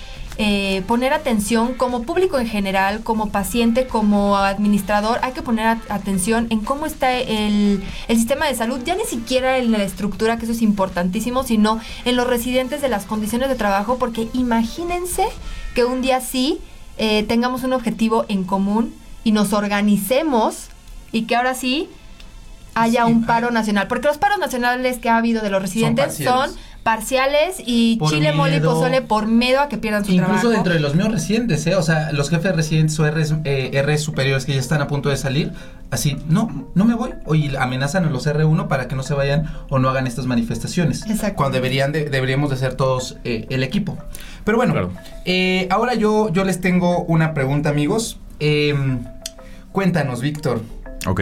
Speaker 2: eh, poner atención como público en general, como paciente, como administrador, hay que poner a- atención en cómo está el, el sistema de salud, ya ni siquiera en la estructura, que eso es importantísimo, sino en los residentes de las condiciones de trabajo, porque imagínense que un día sí eh, tengamos un objetivo en común y nos organicemos y que ahora sí haya
Speaker 3: Sí,
Speaker 2: un
Speaker 3: ah.
Speaker 2: paro nacional, porque los paros nacionales que ha habido de los residentes son
Speaker 3: parciales.
Speaker 2: y
Speaker 3: Por
Speaker 2: chile, mole y pozole por miedo a que pierdan su
Speaker 3: Incluso
Speaker 2: trabajo.
Speaker 3: dentro de los míos residentes, ¿eh? O sea, los jefes residentes o Rs, eh, Rs superiores que ya están a punto de salir, así, no, no me voy. O y amenazan a los R1 para que no se vayan o no hagan estas manifestaciones.
Speaker 2: Exacto.
Speaker 3: Cuando deberían de- deberíamos de ser todos eh, el equipo. Pero bueno,
Speaker 1: Claro.
Speaker 3: eh, ahora yo, yo les tengo una pregunta, amigos. Em, cuéntanos, Víctor.
Speaker 1: Ok.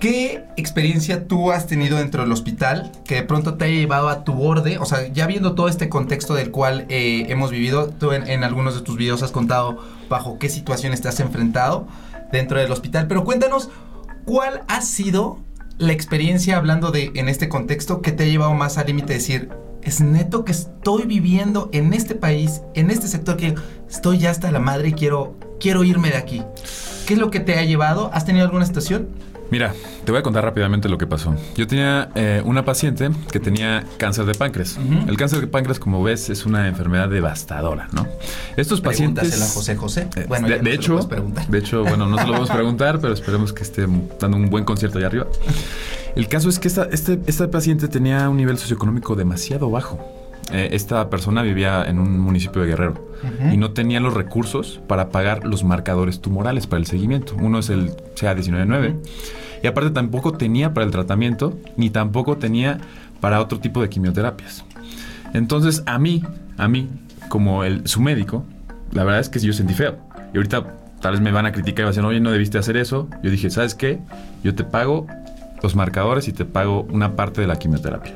Speaker 3: ¿Qué experiencia tú has tenido dentro del hospital que de pronto te haya llevado a tu borde? O sea, ya viendo todo este contexto del cual eh, hemos vivido, tú en, en algunos de tus videos has contado bajo qué situaciones te has enfrentado dentro del hospital, pero cuéntanos, ¿cuál ha sido la experiencia hablando de en este contexto que te ha llevado más al límite de decir, es neto que estoy viviendo en este país, en este sector que estoy ya hasta la madre y quiero, quiero irme de aquí? ¿Qué es lo que te ha llevado? ¿Has tenido alguna situación?
Speaker 1: Mira, te voy a contar rápidamente lo que pasó. Yo tenía eh, una paciente que tenía cáncer de páncreas. El cáncer de páncreas, como ves, es una enfermedad devastadora, ¿no? Estos pacientes...
Speaker 3: Pregúntasela a José José.
Speaker 1: Eh,
Speaker 3: Bueno,
Speaker 1: de,
Speaker 3: ya no
Speaker 1: de hecho, de hecho, bueno, no se lo vamos a preguntar, pero esperemos que esté dando un buen concierto allá arriba. El caso es que esta, este, esta paciente tenía un nivel socioeconómico demasiado bajo. Eh, esta persona vivía en un municipio de Guerrero y no tenía los recursos para pagar los marcadores tumorales para el seguimiento. Uno es el CA199 y aparte tampoco tenía para el tratamiento ni tampoco tenía para otro tipo de quimioterapias. Entonces a mí, a mí, como el, su médico, la verdad es que yo sentí feo. Y ahorita tal vez me van a criticar y van a decir, oye, no debiste hacer eso. Yo dije, ¿sabes qué? Yo te pago los marcadores y te pago una parte de la quimioterapia.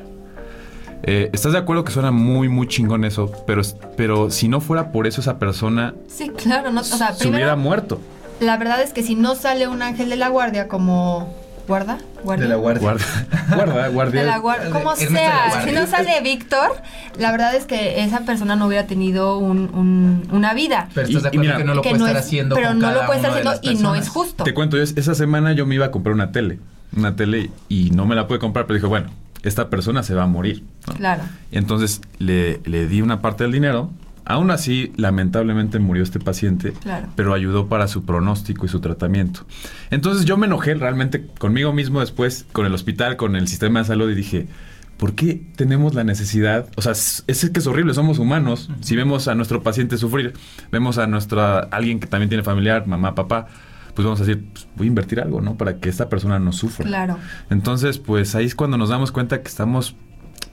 Speaker 1: Eh, ¿Estás de acuerdo que suena muy, muy chingón eso? Pero, pero si no fuera por eso, esa persona
Speaker 2: Sí, claro, no, o sea,
Speaker 1: se hubiera muerto.
Speaker 2: la verdad es que si no sale un ángel de la guardia como guarda, guardia.
Speaker 3: De la guardia.
Speaker 1: Guarda, guarda, guardia.
Speaker 2: De la guardia, como sea, si no sale Víctor, la verdad es que esa persona no hubiera tenido un- un- una vida.
Speaker 3: Pero estás
Speaker 1: Y-
Speaker 3: de
Speaker 1: y
Speaker 3: acuerdo
Speaker 1: mira,
Speaker 3: que no lo
Speaker 2: que
Speaker 3: puede
Speaker 2: no
Speaker 3: estar
Speaker 2: es-
Speaker 3: haciendo
Speaker 2: pero
Speaker 3: con
Speaker 2: no lo puede estar haciendo y no es justo.
Speaker 1: Te cuento, yo es- esa semana yo me iba a comprar una tele. Una tele y no me la pude comprar, pero dije, bueno, esta persona se va a morir. ¿no?
Speaker 2: Claro.
Speaker 1: Y entonces le, le di una parte del dinero. Aún así, lamentablemente murió este paciente,
Speaker 2: Claro.
Speaker 1: pero ayudó para su pronóstico y su tratamiento. Entonces yo me enojé realmente conmigo mismo después, con el hospital, con el sistema de salud y dije, ¿por qué tenemos la necesidad? O sea, es, es que es horrible, somos humanos. Si vemos a nuestro paciente sufrir, vemos a nuestra alguien que también tiene familiar, mamá, papá, pues vamos a decir, pues, voy a invertir algo, ¿no? Para que esta persona no sufra.
Speaker 2: Claro.
Speaker 1: Entonces, pues ahí es cuando nos damos cuenta que estamos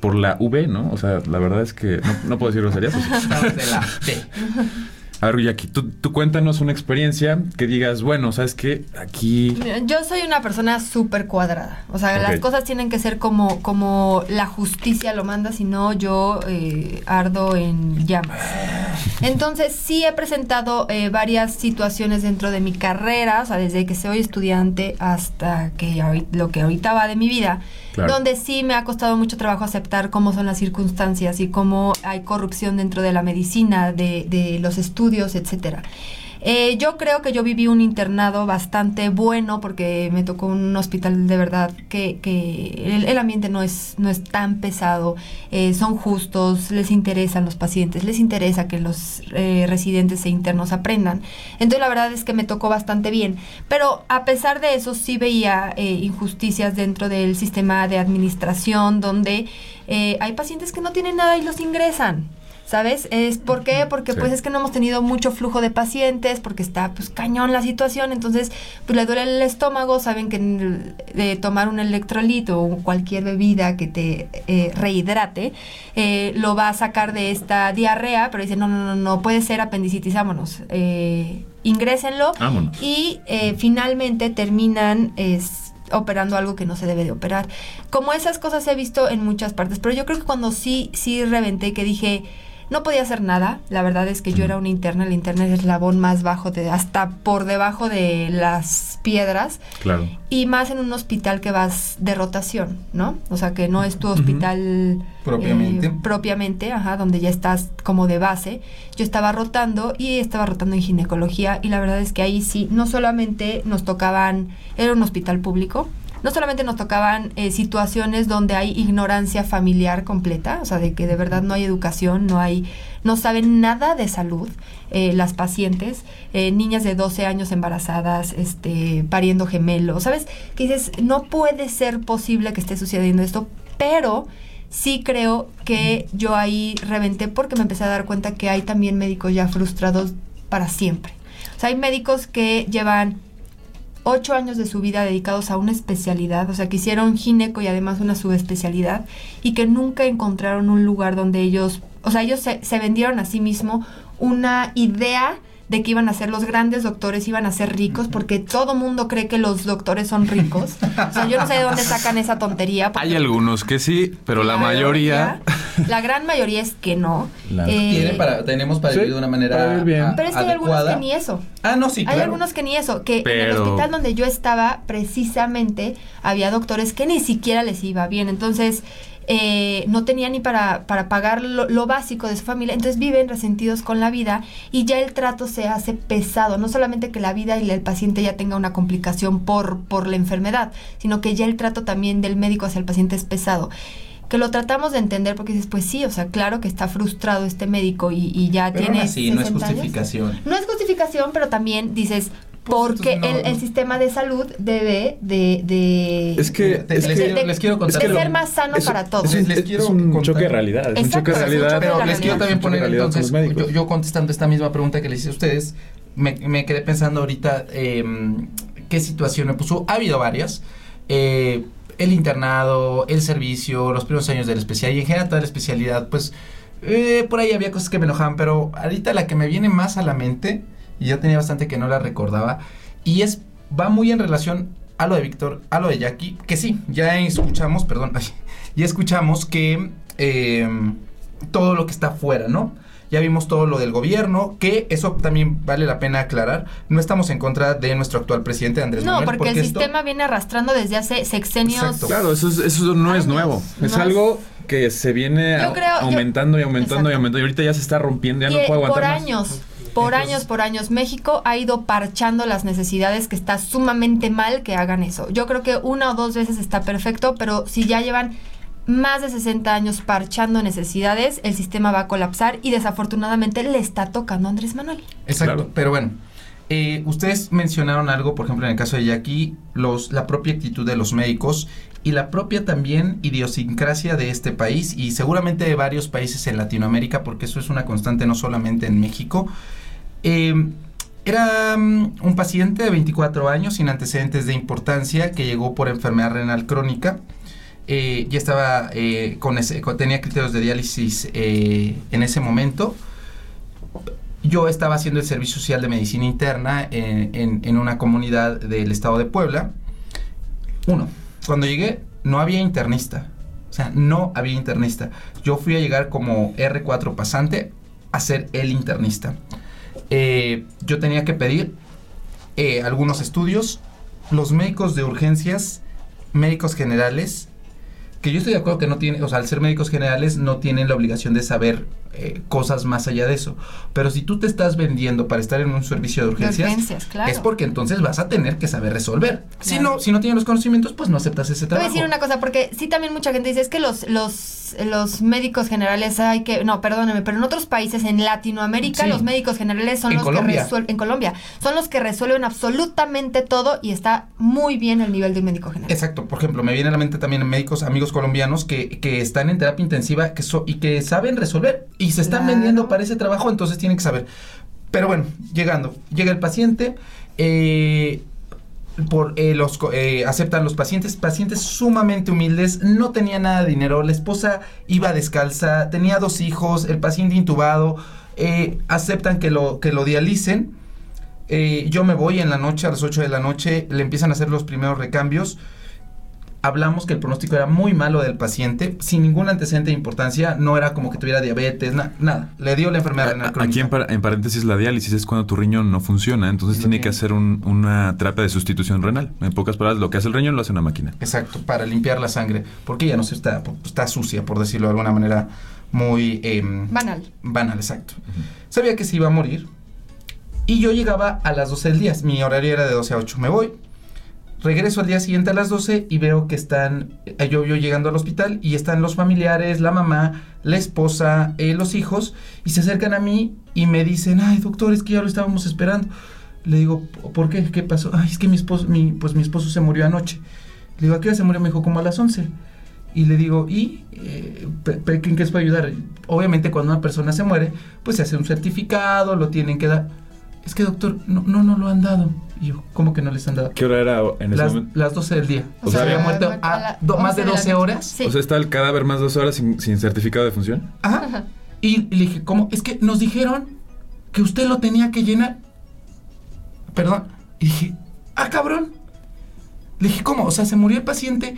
Speaker 1: por la V, ¿no? O sea, la verdad es que no, no puedo decir grosería. Pues, A ver, tú, tú cuéntanos una experiencia que digas, bueno, ¿sabes qué? Aquí...
Speaker 2: Yo soy una persona súper cuadrada. O sea, las cosas tienen que ser como, como la justicia lo manda, si no yo eh, ardo en llamas. Entonces, sí he presentado eh, varias situaciones dentro de mi carrera, o sea, desde que soy estudiante hasta que lo que ahorita va de mi vida, Donde sí me ha costado mucho trabajo aceptar cómo son las circunstancias y cómo hay corrupción dentro de la medicina, de, de los estudios, etcétera. Eh, yo creo que yo viví un internado bastante bueno porque me tocó un hospital de verdad que, que el, ambiente no es, no es tan pesado, eh, son justos, les interesan los pacientes, les interesa que los eh, residentes e internos aprendan. Entonces la verdad es que me tocó bastante bien. Pero a pesar de eso sí veía eh, injusticias dentro del sistema de administración donde eh, hay pacientes que no tienen nada y los ingresan. ¿Sabes? Es ¿Por qué? Porque
Speaker 1: Sí.
Speaker 2: pues es que no hemos tenido mucho flujo de pacientes, porque está pues cañón la situación, entonces pues le duele el estómago, saben que de tomar un electrolito o cualquier bebida que te eh, rehidrate, eh, lo va a sacar de esta diarrea, pero dicen, no, no, no, no puede ser apendicitis, vámonos, eh, ingrésenlo
Speaker 1: Vámonos.
Speaker 2: y eh, finalmente terminan es, operando algo que no se debe de operar. Como esas cosas he visto en muchas partes, pero yo creo que cuando sí, sí reventé, que dije, no podía hacer nada, la verdad es que yo era una interna, la interna es el eslabón más bajo, de, hasta por debajo de las piedras,
Speaker 1: Claro.
Speaker 2: y más en un hospital que vas de rotación, ¿no? O sea, que no es tu hospital
Speaker 3: Propiamente.
Speaker 2: eh, propiamente, ajá, donde ya estás como de base. Yo estaba rotando y estaba rotando en ginecología y la verdad es que ahí sí, no solamente nos tocaban, era un hospital público, no solamente nos tocaban eh, situaciones donde hay ignorancia familiar completa, o sea, de que de verdad no hay educación, no hay, no saben nada de salud eh, las pacientes, eh, niñas de 12 años embarazadas, este, pariendo gemelos, ¿sabes? Que dices, no puede ser posible que esté sucediendo esto, pero sí creo que yo ahí reventé porque me empecé a dar cuenta que hay también médicos ya frustrados para siempre. O sea, hay médicos que llevan ocho años de su vida dedicados a una especialidad, o sea, que hicieron gineco y además una subespecialidad, y que nunca encontraron un lugar donde ellos, o sea, ellos se, se vendieron a sí mismo una idea de que iban a ser los grandes doctores, iban a ser ricos, porque todo mundo cree que los doctores son ricos. O sea, yo no sé de dónde sacan esa tontería.
Speaker 1: Hay algunos que sí, pero la mayoría...
Speaker 2: La gran mayoría es que no. Eh,
Speaker 4: Tiene para, tenemos para
Speaker 1: Sí,
Speaker 4: vivir de una manera
Speaker 1: para vivir bien.
Speaker 4: a-
Speaker 2: pero es que hay algunos
Speaker 4: adecuada.
Speaker 2: que ni eso.
Speaker 4: Ah, no, sí,
Speaker 2: Hay
Speaker 4: claro.
Speaker 2: algunos que ni eso, que en el hospital donde yo estaba, precisamente, había doctores que ni siquiera les iba bien. Entonces, eh, no tenían ni para, para pagar lo, lo básico de su familia. Entonces viven resentidos con la vida y ya el trato se hace pesado. No solamente que la vida y el paciente ya tenga una complicación por, por la enfermedad, sino que ya el trato también del médico hacia el paciente es pesado que lo tratamos de entender porque dices, pues sí, o sea, claro que está frustrado este médico y, y ya
Speaker 4: Pero aún
Speaker 2: tiene
Speaker 4: no es
Speaker 2: 60 años.
Speaker 4: justificación.
Speaker 2: No es justificación, pero también dices,
Speaker 3: Pues,
Speaker 2: porque
Speaker 3: entonces no,
Speaker 2: el, sistema de salud debe de... de
Speaker 1: Es que... Es
Speaker 4: les,
Speaker 1: que-
Speaker 4: quiero, les quiero contar.
Speaker 1: lo-
Speaker 2: ser más sano
Speaker 1: es-
Speaker 2: para todos.
Speaker 1: Es un,
Speaker 4: Les
Speaker 1: es
Speaker 4: quiero
Speaker 1: un
Speaker 4: contar.
Speaker 1: choque de realidad. Es un
Speaker 2: Exacto,
Speaker 1: choque de
Speaker 2: es
Speaker 1: realidad.
Speaker 2: choque de
Speaker 4: Pero les quiero también
Speaker 1: Es
Speaker 4: poner entonces, yo, yo contestando esta misma pregunta que les hice a ustedes, me, me quedé pensando ahorita eh, qué situación me puso. Ha habido varias. Eh, el internado, el servicio, los primeros años de la especialidad y en general toda la especialidad, pues eh, por ahí había cosas que me enojaban, pero ahorita la que me viene más a la mente, y ya tenía bastante que no la recordaba, y es, va muy en relación a lo de Víctor, a lo de Jackie, que sí, ya escuchamos, perdón, ya escuchamos que eh, todo lo que está afuera, ¿no?
Speaker 3: Ya vimos todo lo del gobierno, que eso también vale la pena aclarar. No estamos en contra de nuestro actual presidente Andrés
Speaker 2: No,
Speaker 3: Manuel.
Speaker 2: porque, el
Speaker 3: esto-
Speaker 2: sistema viene arrastrando desde hace sexenios.
Speaker 3: Exacto.
Speaker 1: Claro, eso, es- eso no es nuevo.
Speaker 2: no
Speaker 1: es
Speaker 2: es-
Speaker 1: algo que se viene
Speaker 2: yo-
Speaker 1: aumentando y aumentando y aumentando. Y ahorita ya se está rompiendo, ya
Speaker 2: Y,
Speaker 1: no puedo aguantar
Speaker 2: por
Speaker 1: más.
Speaker 2: años, por años, por años, México ha ido parchando las necesidades que está sumamente mal que hagan eso. Yo creo que una o dos veces está perfecto, pero si ya llevan más de 60 años parchando necesidades, el sistema va a colapsar y desafortunadamente le está tocando a Andrés Manuel.
Speaker 3: Exacto,
Speaker 1: Claro.
Speaker 3: pero bueno. eh, ustedes mencionaron algo, por ejemplo, en el caso de Jackie, los, la propia actitud de los médicos y la propia también idiosincrasia de este país y seguramente de varios países en Latinoamérica, porque eso es una constante no solamente en México. Eh, era mm, un paciente de 24 años sin antecedentes de importancia que llegó por enfermedad renal crónica. Eh, ya estaba eh, con ese, tenía criterios de diálisis eh, en ese momento. Yo estaba haciendo el servicio social de medicina interna en, en- una comunidad del estado de Puebla. Uno, cuando llegué no había internista. O sea, no había internista. Yo fui a llegar como R4 pasante a ser el internista. Eh, yo tenía que pedir algunos estudios. Los médicos de urgencias, médicos generales, que yo estoy de acuerdo que no tienen, o sea, al ser médicos generales no tienen la obligación de saber eh, cosas más allá de eso. Pero si tú te estás vendiendo para estar en un servicio de
Speaker 2: De
Speaker 3: urgencias,
Speaker 2: claro.
Speaker 3: es porque entonces vas a tener que saber resolver. Si no, si no tienes los conocimientos, pues no aceptas ese
Speaker 2: Te voy a
Speaker 3: trabajo.
Speaker 2: decir una cosa, porque sí también mucha gente dice, es que los, los, los médicos generales hay que, no, perdóneme, pero en otros países, en Latinoamérica,
Speaker 3: Sí.
Speaker 2: los médicos generales son
Speaker 3: En
Speaker 2: los
Speaker 3: Colombia.
Speaker 2: que resuelven, en Colombia, son los que resuelven absolutamente todo y está muy bien el nivel de un médico general.
Speaker 3: Exacto, por ejemplo, me viene a la mente también médicos, amigos colombianos que, que están en terapia intensiva que so- y que saben resolver y se están
Speaker 2: Claro.
Speaker 3: vendiendo para ese trabajo, entonces tienen que saber. Pero bueno, llegando, llega el paciente, eh, por eh, los eh, aceptan los pacientes, pacientes sumamente humildes, no tenía nada de dinero, la esposa iba descalza, tenía dos hijos, el paciente intubado, eh, aceptan que lo, que lo dialicen. Eh, yo me voy en la noche, a las 8 de la noche, le empiezan a hacer los primeros recambios. Hablamos que el pronóstico era muy malo del paciente, sin ningún antecedente de importancia, no era como que tuviera diabetes, na- nada. Le dio la enfermedad renal crónica.
Speaker 1: Aquí en, par- en paréntesis la diálisis es cuando tu riñón no funciona, entonces tiene que hacer un- una terapia de sustitución renal. En pocas palabras, lo que hace el riñón lo hace una máquina.
Speaker 3: Exacto, para limpiar la sangre, porque ya no se está, está sucia, por decirlo de alguna manera muy em,
Speaker 2: Banal.
Speaker 3: banal, exacto. Sabía que se iba a morir y yo llegaba a las 12 del día, mi horario era de 12 a 8, me voy. Regreso al día siguiente a las 12 y veo que están, eh, yo, yo llegando al hospital y están los familiares, la mamá, la esposa, eh, los hijos y se acercan a mí y me dicen, ay doctor, es que ya lo estábamos esperando. Le digo, ¿por qué? ¿Qué pasó? Ay, es que mi esposo, mi, pues mi esposo se murió anoche. Le digo, ¿a qué hora se murió? Me dijo, como a las 11. Y le digo, ¿y eh, quién que es para ayudar? Obviamente cuando una persona se muere, pues se hace un certificado, lo tienen que dar. Es que doctor, no, no, no lo han dado. Y yo, ¿cómo que no les han dado?
Speaker 1: ¿Qué hora era en ese
Speaker 3: Las,
Speaker 1: momento?
Speaker 3: las 12 del día.
Speaker 1: O sea,
Speaker 3: había muerto a
Speaker 2: a la
Speaker 3: do- más de
Speaker 2: 11 de la
Speaker 3: 12
Speaker 2: noche.
Speaker 3: horas.
Speaker 2: Sí.
Speaker 1: O sea, está el cadáver más de dos horas sin, sin certificado de función.
Speaker 3: Ajá. Y, y le dije, ¿cómo? Es que nos dijeron que usted lo tenía que llenar. Perdón. Y dije, ah, cabrón. Le dije, ¿cómo? O sea, se murió el paciente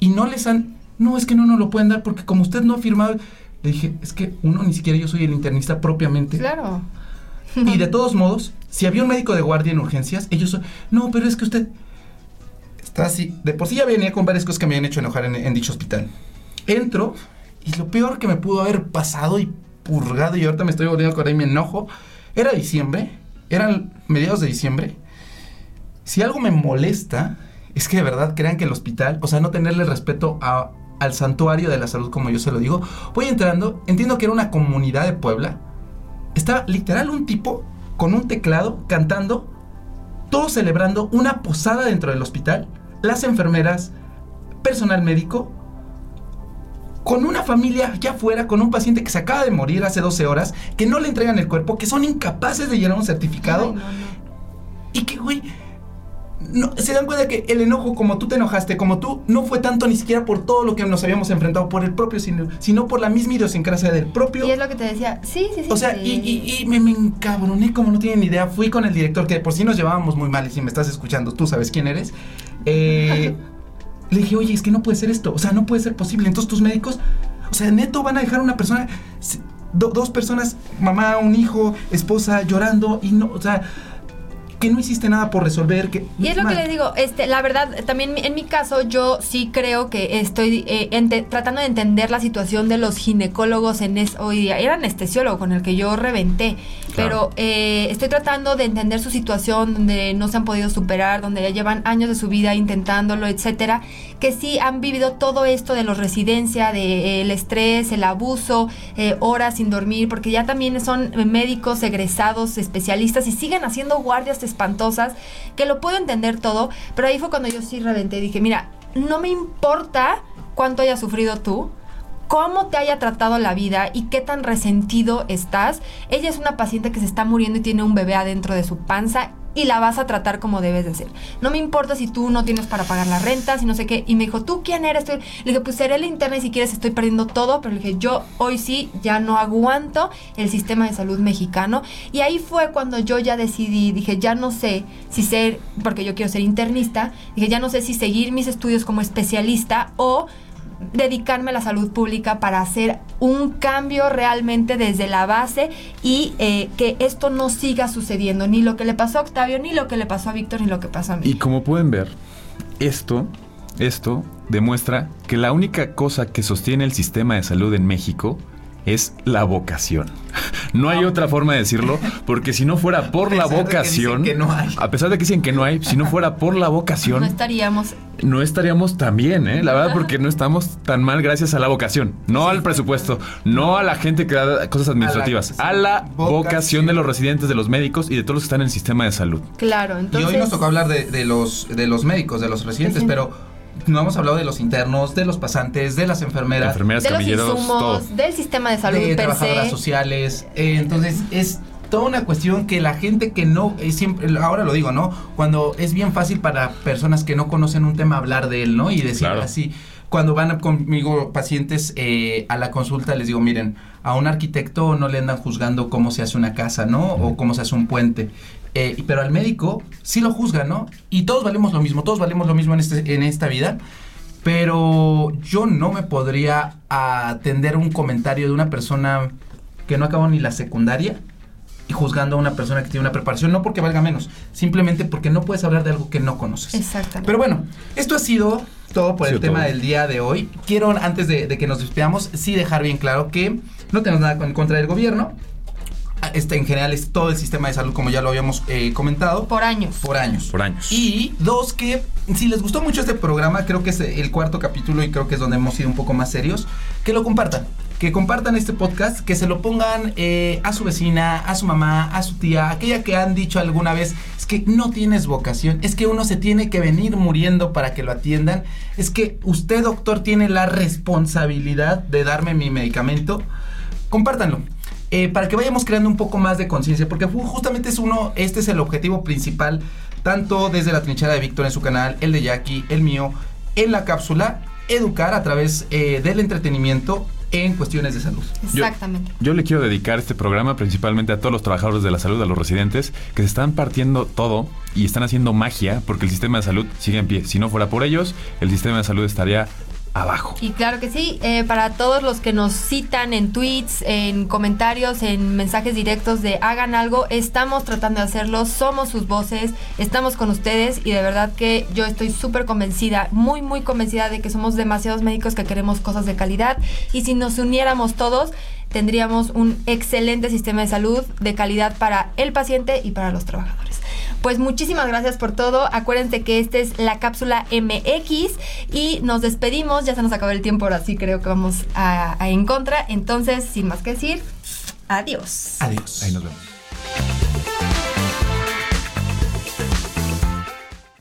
Speaker 3: y no les han... No, es que no nos lo pueden dar porque como usted no ha firmado... Le dije, es que uno, ni siquiera yo soy el internista propiamente.
Speaker 2: Claro.
Speaker 3: Y de todos modos, si había un médico de guardia en urgencias, ellos son, no, pero es que usted está así. De por sí ya venía con varias cosas que me habían hecho enojar en, en dicho hospital. Entro y lo peor que me pudo haber pasado y purgado, y ahorita me estoy volviendo a acordar y me enojo, era diciembre, eran mediados de diciembre. Si algo me molesta, es que de verdad crean que el hospital, o sea, no tenerle respeto a- al santuario de la salud, como yo se lo digo. Voy entrando, entiendo que era una comunidad de Puebla, estaba literal un tipo con un teclado cantando, todos celebrando una posada dentro del hospital, las enfermeras, personal médico, con una familia allá afuera, con un paciente que se acaba de morir hace 12 horas, que no le entregan el cuerpo, que son incapaces de llenar un certificado
Speaker 2: Ay, no, no.
Speaker 3: y que, güey, no, se dan cuenta que el enojo, como tú te enojaste, como tú, no fue tanto ni siquiera por todo lo que nos habíamos enfrentado, por el propio, sino, sino por la misma idiosincrasia del propio
Speaker 2: Y es lo que te decía. Sí, sí, sí.
Speaker 3: o sea,
Speaker 2: sí.
Speaker 3: y, y- y me, me encabroné como no tienen ni idea. Fui con el director, que de por sí nos llevábamos muy mal, y si me estás escuchando, tú sabes quién eres. Eh, le dije, oye, es que no puede ser esto. O sea, no puede ser posible. Entonces tus médicos, o sea, neto van a dejar a una persona. do- dos personas, mamá, un hijo, esposa, llorando y no, o sea, que no hiciste nada por resolver. Que,
Speaker 2: Y es lo que les digo, este, la verdad, también en mi caso, yo sí creo que estoy eh, ente- tratando de entender la situación de los ginecólogos en es, hoy día. Era anestesiólogo con el que yo reventé, pero eh, estoy tratando de entender su situación donde no se han podido superar, donde ya llevan años de su vida intentándolo, etcétera, que sí han vivido todo esto de los residencia, de eh, el estrés, el abuso, eh, horas sin dormir, porque ya también son médicos egresados, especialistas y siguen haciendo guardias espantosas, que lo puedo entender todo, pero ahí fue cuando yo sí reventé y dije, mira, no me importa cuánto hayas sufrido tú, cómo te haya tratado la vida y qué tan resentido estás. Ella es una paciente que se está muriendo y tiene un bebé adentro de su panza y la vas a tratar como debes de ser. No me importa si tú no tienes para pagar la renta, si no sé qué. Y me dijo, ¿tú quién eres? Le dije, pues seré la interna y si quieres estoy perdiendo todo. Pero le dije, yo hoy sí ya no aguanto el sistema de salud mexicano. Y ahí fue cuando yo ya decidí, dije, ya no sé si ser, porque yo quiero ser internista, dije, ya no sé si seguir mis estudios como especialista o dedicarme a la salud pública para hacer un cambio realmente desde la base y eh, que esto no siga sucediendo, ni lo que le pasó a Octavio, ni lo que le pasó a Víctor, ni lo que pasó a mí.
Speaker 1: Y como pueden ver, esto, esto demuestra que la única cosa que sostiene el sistema de salud en México es la vocación. No hay otra forma de decirlo, porque si no fuera por la
Speaker 3: que
Speaker 1: vocación,
Speaker 3: que no hay.
Speaker 1: a pesar de que dicen que no hay, si no fuera por la
Speaker 2: no
Speaker 1: vocación,
Speaker 2: estaríamos
Speaker 1: no estaríamos tan bien, ¿eh? La verdad, porque no estamos tan mal gracias a la vocación, no al presupuesto, no a la gente que da cosas administrativas, a la,
Speaker 3: vocación.
Speaker 1: vocación de los residentes, de los médicos y de todos los que están en el sistema de salud.
Speaker 2: claro.
Speaker 3: Y
Speaker 2: Entonces,
Speaker 3: hoy nos tocó hablar de, de los, de los médicos, de los residentes,
Speaker 2: Sí.
Speaker 3: pero no hemos hablado de los internos, de los pasantes, de las enfermeras,
Speaker 1: Enfermeras,
Speaker 2: de los insumos,
Speaker 1: todo.
Speaker 2: del sistema de salud
Speaker 3: de
Speaker 2: per
Speaker 3: trabajadoras
Speaker 2: se.
Speaker 3: sociales. Eh, entonces es toda una cuestión que la gente que no, eh, siempre, ahora lo digo, ¿no? Cuando es bien fácil para personas que no conocen un tema hablar de él, ¿no? Y decir
Speaker 1: Claro.
Speaker 3: así. Cuando van conmigo pacientes eh, a la consulta, les digo, miren, a un arquitecto no le andan juzgando cómo se hace una casa, ¿no? O cómo se hace un puente. Eh, pero al médico sí lo juzgan, ¿no? Y todos valemos lo mismo, todos valemos lo mismo en, este, en esta vida. Pero yo no me podría atender un comentario de una persona que no acabó ni la secundaria y juzgando a una persona que tiene una preparación, no porque valga menos, simplemente porque no puedes hablar de algo que no conoces.
Speaker 2: Exactamente.
Speaker 3: Pero bueno, esto ha sido todo por el tema
Speaker 1: todo.
Speaker 3: del día de hoy. Quiero, antes de, de que nos despidamos, sí dejar bien claro que no tenemos nada en contra del gobierno. Este en general es todo el sistema de salud, como ya lo habíamos eh, comentado
Speaker 2: por años.
Speaker 3: por años.
Speaker 1: Por años.
Speaker 3: Y dos, que si les gustó mucho este programa, creo que es el cuarto capítulo y creo que es donde hemos sido un poco más serios, que lo compartan. Que compartan este podcast, que se lo pongan eh, a su vecina, a su mamá, a su tía, aquella que han dicho alguna vez, es que no tienes vocación, es que uno se tiene que venir muriendo para que lo atiendan, es que usted doctor tiene la responsabilidad de darme mi medicamento, compártanlo. Eh, para que vayamos creando un poco más de conciencia, porque justamente es uno, este es el objetivo principal, tanto desde la trinchera de Víctor en su canal, el de Jackie, el mío, en la cápsula, educar a través eh, del entretenimiento en cuestiones de salud.
Speaker 1: Yo-
Speaker 2: Exactamente.
Speaker 1: Yo le quiero dedicar este programa principalmente a todos los trabajadores de la salud, a los residentes, que se están partiendo todo y están haciendo magia porque el sistema de salud sigue en pie. Si no fuera por ellos, el sistema de salud estaría abajo.
Speaker 2: Y claro que sí, eh, para todos los que nos citan en tweets, en comentarios, en mensajes directos de hagan algo, estamos tratando de hacerlo, somos sus voces, estamos con ustedes y de verdad que yo estoy súper convencida, muy, muy convencida de que somos demasiados médicos que queremos cosas de calidad y si nos uniéramos todos, tendríamos un excelente sistema de salud de calidad para el paciente y para los trabajadores. Pues muchísimas gracias por todo. Acuérdense que esta es la cápsula MX y nos despedimos. Ya se nos acabó el tiempo, ahora sí creo que vamos a, a en contra. Entonces, sin más que decir, adiós.
Speaker 3: Adiós.
Speaker 1: Ahí nos vemos.